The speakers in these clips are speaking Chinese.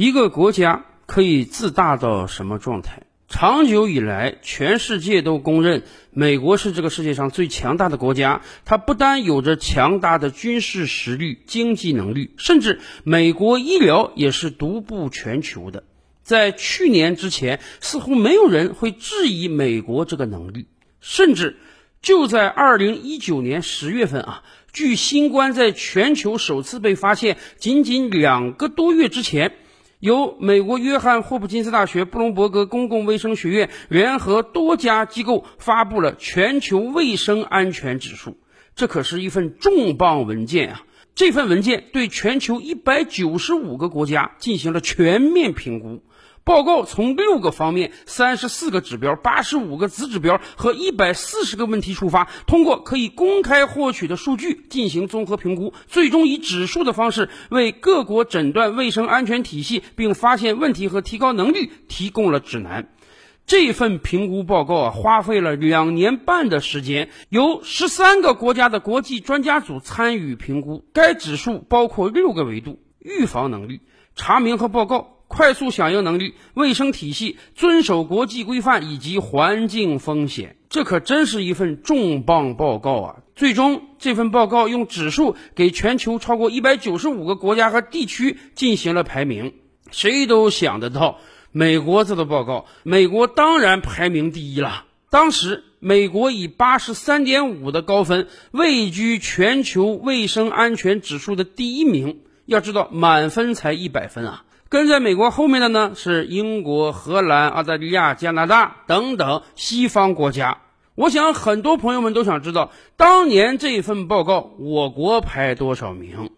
一个国家可以自大到什么状态？长久以来，全世界都公认美国是这个世界上最强大的国家。它不单有着强大的军事实力、经济能力，甚至美国医疗也是独步全球的。在去年之前，似乎没有人会质疑美国这个能力。甚至就在二零一九年十月份啊，距新冠在全球首次被发现仅仅两个多月之前，由美国约翰霍普金斯大学、布隆伯格公共卫生学院联合多家机构发布了全球卫生安全指数。这可是一份重磅文件啊！这份文件对全球一百九十五个国家进行了全面评估。报告从六个方面、三十四个指标、八十五个子指标和一百四十个问题出发，通过可以公开获取的数据进行综合评估，最终以指数的方式为各国诊断卫生安全体系并发现问题和提高能力提供了指南。这份评估报告啊，花费了两年半的时间，由十三个国家的国际专家组参与评估。该指数包括六个维度：预防能力、查明和报告。快速响应能力、卫生体系、遵守国际规范以及环境风险，这可真是一份重磅报告啊！最终，这份报告用指数给全球超过一百九十五个国家和地区进行了排名。谁都想得到，美国这个报告，美国当然排名第一了。当时，美国以八十三点五的高分位居全球卫生安全指数的第一名。要知道，满分才一百分啊！跟在美国后面的呢是英国、荷兰、澳大利亚、加拿大等等西方国家。我想很多朋友们都想知道，当年这份报告我国排多少名？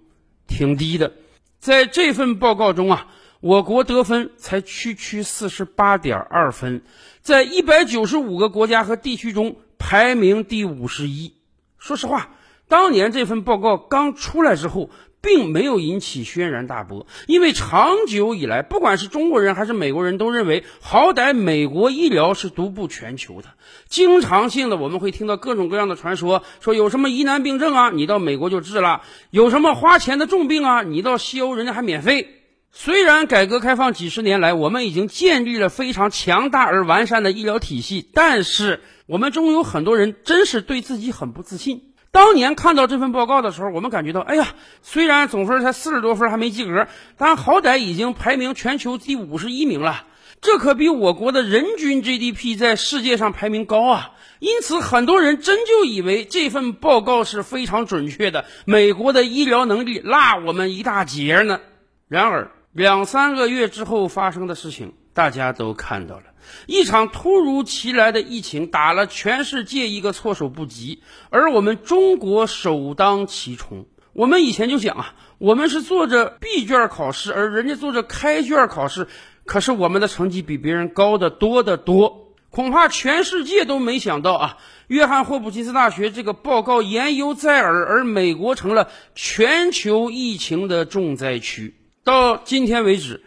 挺低的。在这份报告中啊，我国得分才区区四十八点二分，在一百九十五个国家和地区中排名第五十一。说实话，当年这份报告刚出来之后。并没有引起轩然大波，因为长久以来，不管是中国人还是美国人都认为，好歹美国医疗是独步全球的。经常性的我们会听到各种各样的传说，说有什么疑难病症啊，你到美国就治了；有什么花钱的重病啊，你到西欧人家还免费。虽然改革开放几十年来，我们已经建立了非常强大而完善的医疗体系，但是我们中有很多人真是对自己很不自信。当年看到这份报告的时候，我们感觉到，哎呀，虽然总分才四十多分，还没及格，但好歹已经排名全球第五十一名了。这可比我国的人均 GDP 在世界上排名高啊！因此，很多人真就以为这份报告是非常准确的，美国的医疗能力落我们一大截呢。然而，两三个月之后发生的事情，大家都看到了。一场突如其来的疫情打了全世界一个措手不及，而我们中国首当其冲。我们以前就讲啊，我们是做着闭卷考试，而人家做着开卷考试，可是我们的成绩比别人高得多得多。恐怕全世界都没想到啊，约翰霍普金斯大学这个报告言犹在耳，而美国成了全球疫情的重灾区。到今天为止。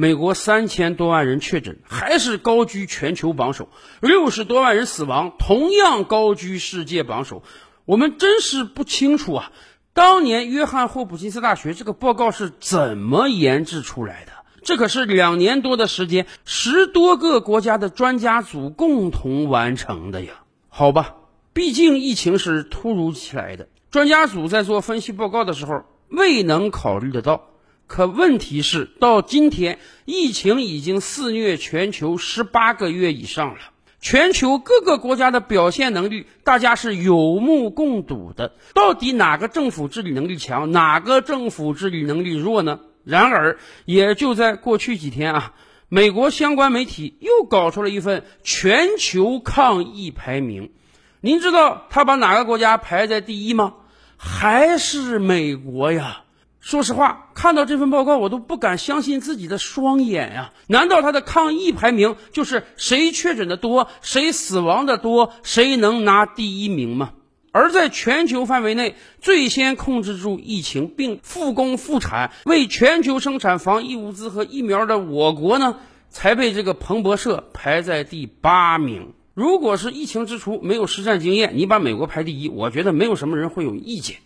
美国三千多万人确诊，还是高居全球榜首；六十多万人死亡，同样高居世界榜首。我们真是不清楚啊，当年约翰霍普金斯大学这个报告是怎么研制出来的？这可是两年多的时间，十多个国家的专家组共同完成的呀。好吧，毕竟疫情是突如其来的，专家组在做分析报告的时候未能考虑得到。可问题是，到今天，疫情已经肆虐全球十八个月以上了。全球各个国家的表现能力，大家是有目共睹的。到底哪个政府治理能力强，哪个政府治理能力弱呢？然而，也就在过去几天啊，美国相关媒体又搞出了一份全球抗疫排名。您知道他把哪个国家排在第一吗？还是美国呀？说实话，看到这份报告，我都不敢相信自己的双眼呀！难道他的抗疫排名就是谁确诊的多，谁死亡的多，谁能拿第一名吗？而在全球范围内最先控制住疫情并复工复产，为全球生产防疫物资和疫苗的我国呢，才被这个彭博社排在第八名。如果是疫情之初没有实战经验，你把美国排第一，我觉得没有什么人会有意见。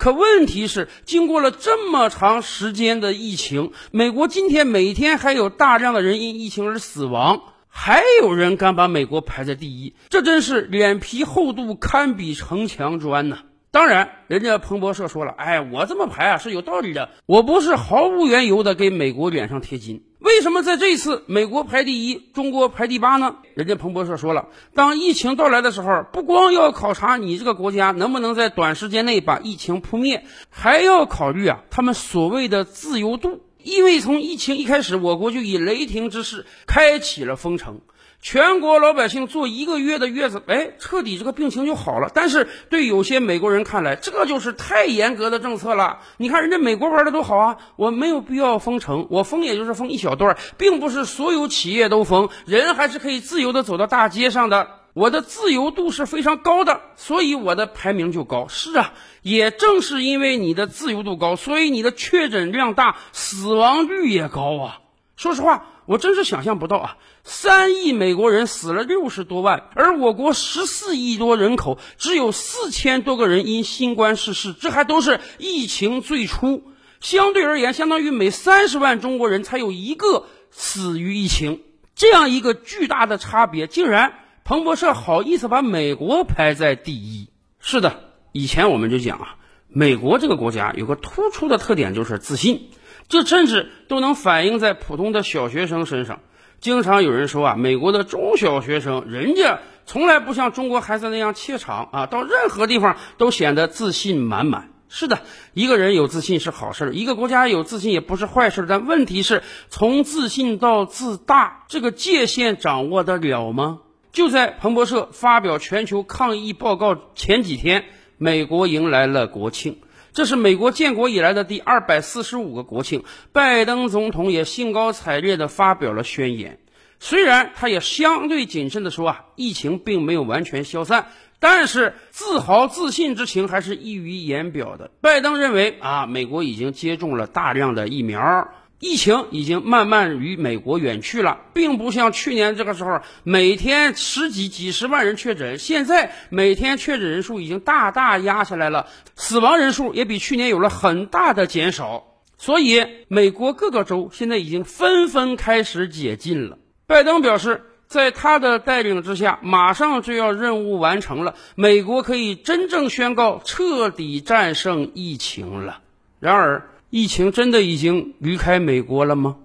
可问题是，经过了这么长时间的疫情，美国今天每天还有大量的人因疫情而死亡，还有人敢把美国排在第一，这真是脸皮厚度堪比城墙砖呐！当然，人家彭博社说了，哎，我这么排啊是有道理的，我不是毫无缘由的给美国脸上贴金。为什么在这次美国排第一，中国排第八呢？人家彭博社说了，当疫情到来的时候，不光要考察你这个国家能不能在短时间内把疫情扑灭，还要考虑啊他们所谓的自由度。因为从疫情一开始，我国就以雷霆之势开启了封城。全国老百姓坐一个月的月子，哎，彻底这个病情就好了。但是对有些美国人看来，这就是太严格的政策了。你看人家美国玩的多好啊，我没有必要封城，我封也就是封一小段，并不是所有企业都封，人还是可以自由的走到大街上的。我的自由度是非常高的，所以我的排名就高。是啊，也正是因为你的自由度高，所以你的确诊量大，死亡率也高啊。说实话。我真是想象不到啊！三亿美国人死了六十多万，而我国十四亿多人口只有四千多个人因新冠逝世，这还都是疫情最初。相对而言，相当于每三十万中国人才有一个死于疫情，这样一个巨大的差别，竟然彭博社好意思把美国排在第一？是的，以前我们就讲啊，美国这个国家有个突出的特点就是自信。这甚至都能反映在普通的小学生身上。经常有人说啊，美国的中小学生，人家从来不像中国孩子那样怯场啊，到任何地方都显得自信满满。是的，一个人有自信是好事，一个国家有自信也不是坏事。但问题是，从自信到自大，这个界限掌握得了吗？就在彭博社发表全球抗疫报告前几天，美国迎来了国庆。这是美国建国以来的第二百四十五个国庆，拜登总统也兴高采烈地发表了宣言。虽然他也相对谨慎地说啊，疫情并没有完全消散，但是自豪自信之情还是溢于言表的。拜登认为啊，美国已经接种了大量的疫苗。疫情已经慢慢与美国远去了，并不像去年这个时候每天十几、几十万人确诊，现在每天确诊人数已经大大压下来了，死亡人数也比去年有了很大的减少。所以，美国各个州现在已经纷纷开始解禁了。拜登表示，在他的带领之下，马上就要任务完成了，美国可以真正宣告彻底战胜疫情了。然而，疫情真的已经离开美国了吗？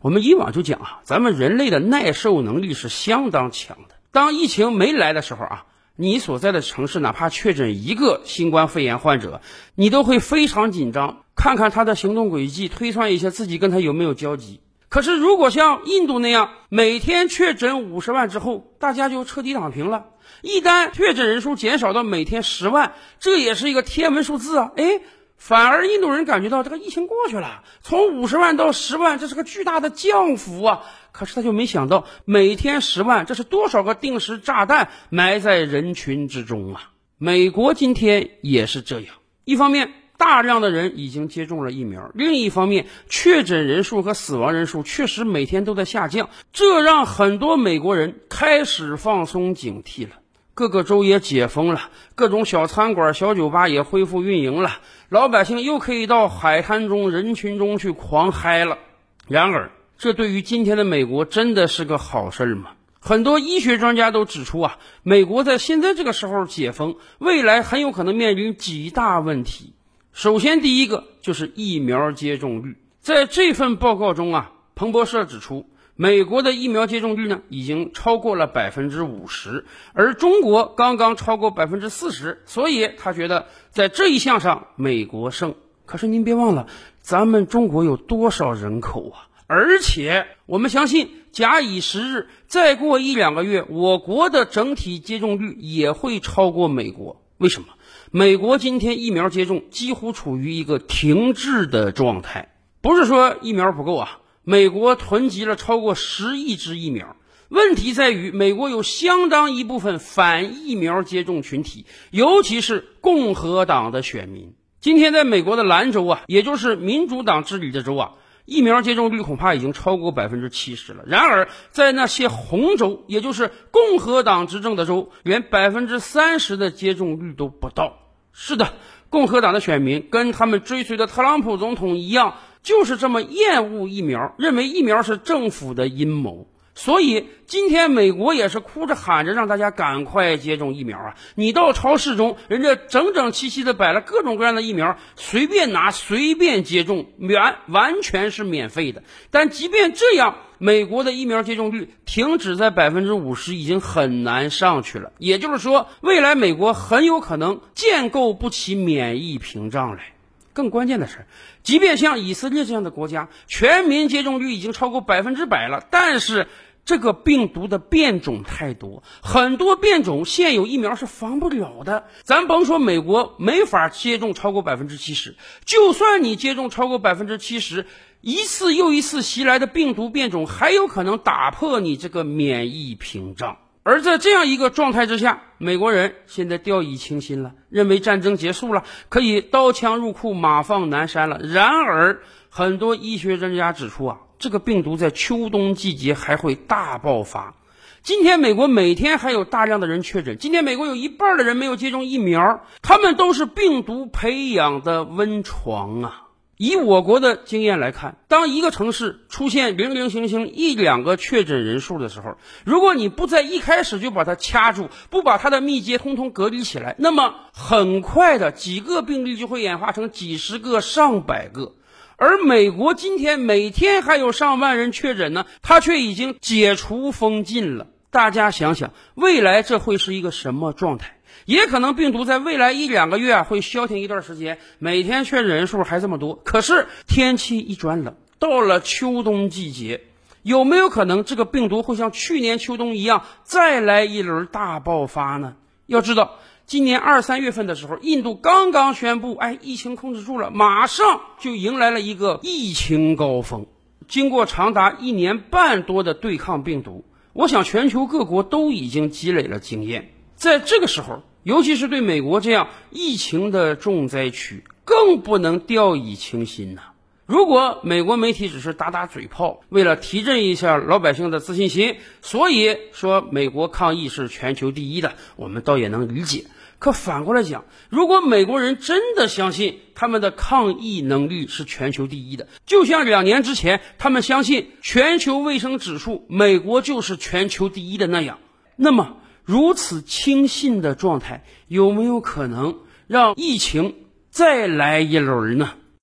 我们以往就讲啊，咱们人类的耐受能力是相当强的。当疫情没来的时候啊，你所在的城市哪怕确诊一个新冠肺炎患者，你都会非常紧张，看看他的行动轨迹，推算一下自己跟他有没有交集。可是如果像印度那样，每天确诊五十万之后，大家就彻底躺平了。一旦确诊人数减少到每天十万，这也是一个天文数字啊！哎。反而印度人感觉到这个疫情过去了，从五十万到十万，这是个巨大的降幅啊！可是他就没想到，每天十万，这是多少个定时炸弹埋在人群之中啊！美国今天也是这样，一方面大量的人已经接种了疫苗，另一方面确诊人数和死亡人数确实每天都在下降，这让很多美国人开始放松警惕了。各个州也解封了，各种小餐馆、小酒吧也恢复运营了，老百姓又可以到海滩中、人群中去狂嗨了。然而，这对于今天的美国真的是个好事吗？很多医学专家都指出啊，美国在现在这个时候解封，未来很有可能面临几大问题。首先，第一个就是疫苗接种率。在这份报告中啊，彭博社指出。美国的疫苗接种率呢，已经超过了百分之五十，而中国刚刚超过百分之四十，所以他觉得在这一项上美国胜。可是您别忘了，咱们中国有多少人口啊？而且我们相信，假以时日，再过一两个月，我国的整体接种率也会超过美国。为什么？美国今天疫苗接种几乎处于一个停滞的状态，不是说疫苗不够啊。美国囤积了超过十亿支疫苗，问题在于美国有相当一部分反疫苗接种群体，尤其是共和党的选民。今天在美国的兰州啊，也就是民主党治理的州啊，疫苗接种率恐怕已经超过百分之七十了。然而，在那些红州，也就是共和党执政的州，连百分之三十的接种率都不到。是的，共和党的选民跟他们追随的特朗普总统一样，就是这么厌恶疫苗，认为疫苗是政府的阴谋。所以今天美国也是哭着喊着让大家赶快接种疫苗啊！你到超市中，人家整整齐齐的摆了各种各样的疫苗，随便拿随便接种，免完全是免费的。但即便这样，美国的疫苗接种率停止在百分之五十，已经很难上去了。也就是说，未来美国很有可能建构不起免疫屏障来。更关键的是，即便像以色列这样的国家，全民接种率已经超过百分之百了，但是。这个病毒的变种太多，很多变种现有疫苗是防不了的。咱甭说美国没法接种超过百分之七十，就算你接种超过百分之七十，一次又一次袭来的病毒变种还有可能打破你这个免疫屏障。而在这样一个状态之下，美国人现在掉以轻心了，认为战争结束了，可以刀枪入库，马放南山了。然而，很多医学专家指出啊。这个病毒在秋冬季节还会大爆发。今天美国每天还有大量的人确诊。今天美国有一半的人没有接种疫苗，他们都是病毒培养的温床啊。以我国的经验来看，当一个城市出现零零星星一两个确诊人数的时候，如果你不在一开始就把它掐住，不把它的密接通通隔离起来，那么很快的几个病例就会演化成几十个、上百个。而美国今天每天还有上万人确诊呢，它却已经解除封禁了。大家想想，未来这会是一个什么状态？也可能病毒在未来一两个月啊会消停一段时间，每天确诊人数还这么多。可是天气一转冷，到了秋冬季节，有没有可能这个病毒会像去年秋冬一样再来一轮大爆发呢？要知道。今年二三月份的时候，印度刚刚宣布，哎，疫情控制住了，马上就迎来了一个疫情高峰。经过长达一年半多的对抗病毒，我想全球各国都已经积累了经验。在这个时候，尤其是对美国这样疫情的重灾区，更不能掉以轻心呐。如果美国媒体只是打打嘴炮，为了提振一下老百姓的自信心，所以说美国抗疫是全球第一的，我们倒也能理解。可反过来讲，如果美国人真的相信他们的抗疫能力是全球第一的，就像两年之前他们相信全球卫生指数美国就是全球第一的那样，那么如此轻信的状态有没有可能让疫情再来一轮呢？